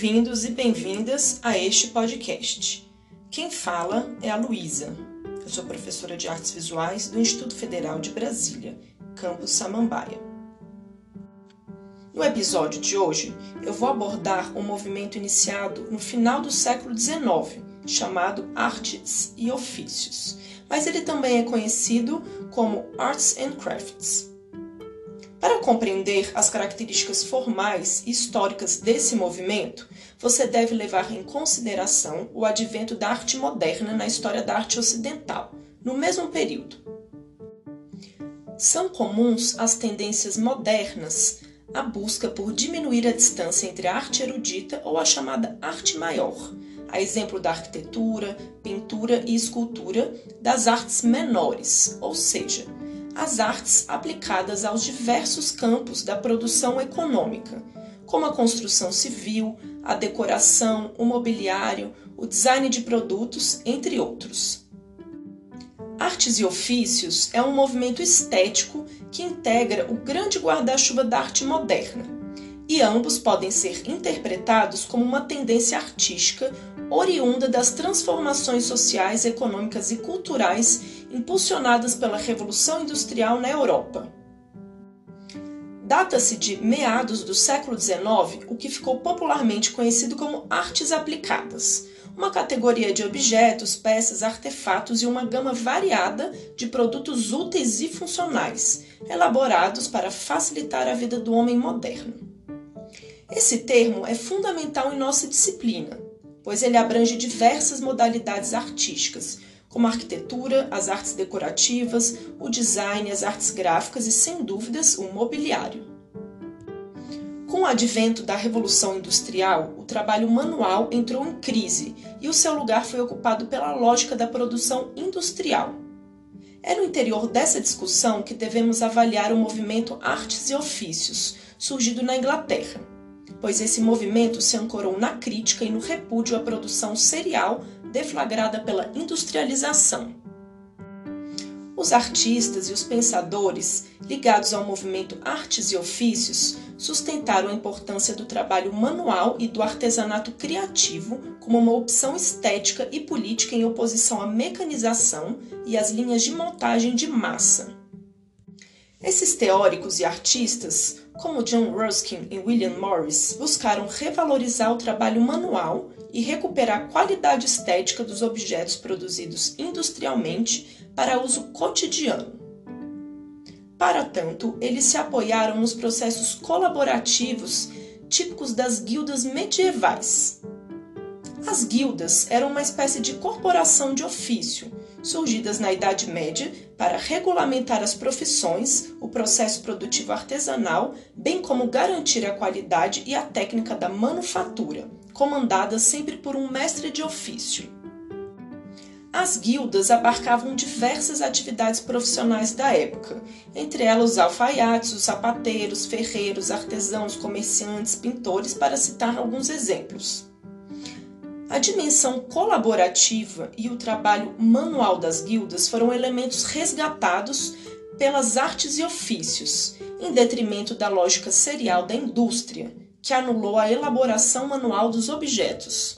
Bem-vindos e bem-vindas a este podcast. Quem fala é a Luísa. Eu sou professora de artes visuais do Instituto Federal de Brasília, campus Samambaia. No episódio de hoje, eu vou abordar um movimento iniciado no final do século XIX, chamado Artes e Ofícios, mas ele também é conhecido como Arts and Crafts. Para compreender as características formais e históricas desse movimento, você deve levar em consideração o advento da arte moderna na história da arte ocidental, no mesmo período. São comuns as tendências modernas à busca por diminuir a distância entre a arte erudita ou a chamada arte maior, a exemplo da arquitetura, pintura e escultura, das artes menores, ou seja, as artes aplicadas aos diversos campos da produção econômica, como a construção civil, a decoração, o mobiliário, o design de produtos, entre outros. Artes e ofícios é um movimento estético que integra o grande guarda-chuva da arte moderna, e ambos podem ser interpretados como uma tendência artística oriunda das transformações sociais, econômicas e culturais impulsionadas pela Revolução Industrial na Europa. Data-se de meados do século XIX o que ficou popularmente conhecido como artes aplicadas, uma categoria de objetos, peças, artefatos e uma gama variada de produtos úteis e funcionais, elaborados para facilitar a vida do homem moderno. Esse termo é fundamental em nossa disciplina, pois ele abrange diversas modalidades artísticas, como a arquitetura, as artes decorativas, o design, as artes gráficas e, sem dúvidas, o mobiliário. Com o advento da Revolução Industrial, o trabalho manual entrou em crise e o seu lugar foi ocupado pela lógica da produção industrial. É no interior dessa discussão que devemos avaliar o movimento Artes e Ofícios, surgido na Inglaterra pois esse movimento se ancorou na crítica e no repúdio à produção serial deflagrada pela industrialização. Os artistas e os pensadores ligados ao movimento Artes e Ofícios sustentaram a importância do trabalho manual e do artesanato criativo como uma opção estética e política em oposição à mecanização e às linhas de montagem de massa. Esses teóricos e artistas como John Ruskin e William Morris, buscaram revalorizar o trabalho manual e recuperar a qualidade estética dos objetos produzidos industrialmente para uso cotidiano. Para tanto, eles se apoiaram nos processos colaborativos típicos das guildas medievais. As guildas eram uma espécie de corporação de ofício surgidas na Idade Média para regulamentar as profissões, o processo produtivo artesanal, bem como garantir a qualidade e a técnica da manufatura, comandada sempre por um mestre de ofício. As guildas abarcavam diversas atividades profissionais da época, entre elas os alfaiates, os sapateiros, ferreiros, artesãos, comerciantes, pintores, para citar alguns exemplos. A dimensão colaborativa e o trabalho manual das guildas foram elementos resgatados pelas artes e ofícios, em detrimento da lógica serial da indústria, que anulou a elaboração manual dos objetos.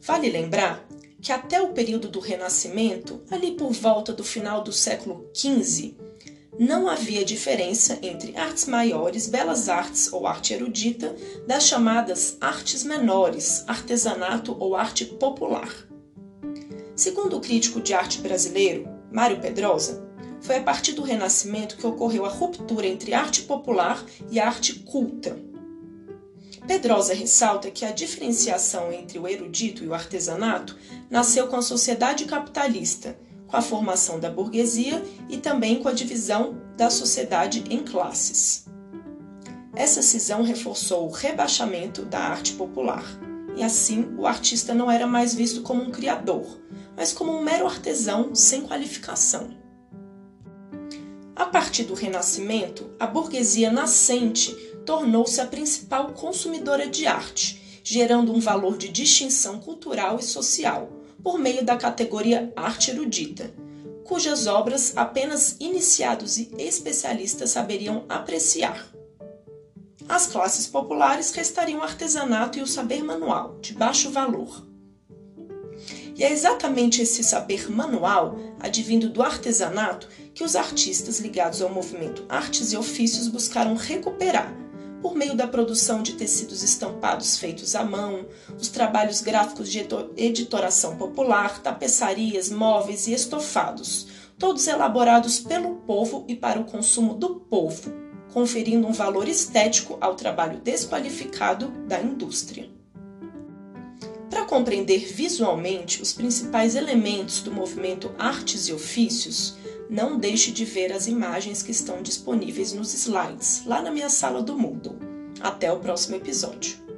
Vale lembrar que até o período do Renascimento, ali por volta do final do século XV, não havia diferença entre artes maiores, belas artes ou arte erudita, das chamadas artes menores, artesanato ou arte popular. Segundo o crítico de arte brasileiro, Mário Pedrosa, foi a partir do Renascimento que ocorreu a ruptura entre arte popular e arte culta. Pedrosa ressalta que a diferenciação entre o erudito e o artesanato nasceu com a sociedade capitalista com a formação da burguesia e também com a divisão da sociedade em classes. Essa cisão reforçou o rebaixamento da arte popular, e assim o artista não era mais visto como um criador, mas como um mero artesão sem qualificação. A partir do Renascimento, a burguesia nascente tornou-se a principal consumidora de arte, gerando um valor de distinção cultural e social por meio da categoria arte erudita, cujas obras apenas iniciados e especialistas saberiam apreciar. As classes populares restariam o artesanato e o saber manual, de baixo valor. E é exatamente esse saber manual, advindo do artesanato, que os artistas ligados ao movimento Artes e Ofícios buscaram recuperar, por meio da produção de tecidos estampados feitos à mão, os trabalhos gráficos de editoração popular, tapeçarias, móveis e estofados, todos elaborados pelo povo e para o consumo do povo, conferindo um valor estético ao trabalho desqualificado da indústria. Para compreender visualmente os principais elementos do movimento Artes e Ofícios, não deixe de ver as imagens que estão disponíveis nos slides, lá na minha sala do Moodle. Até o próximo episódio.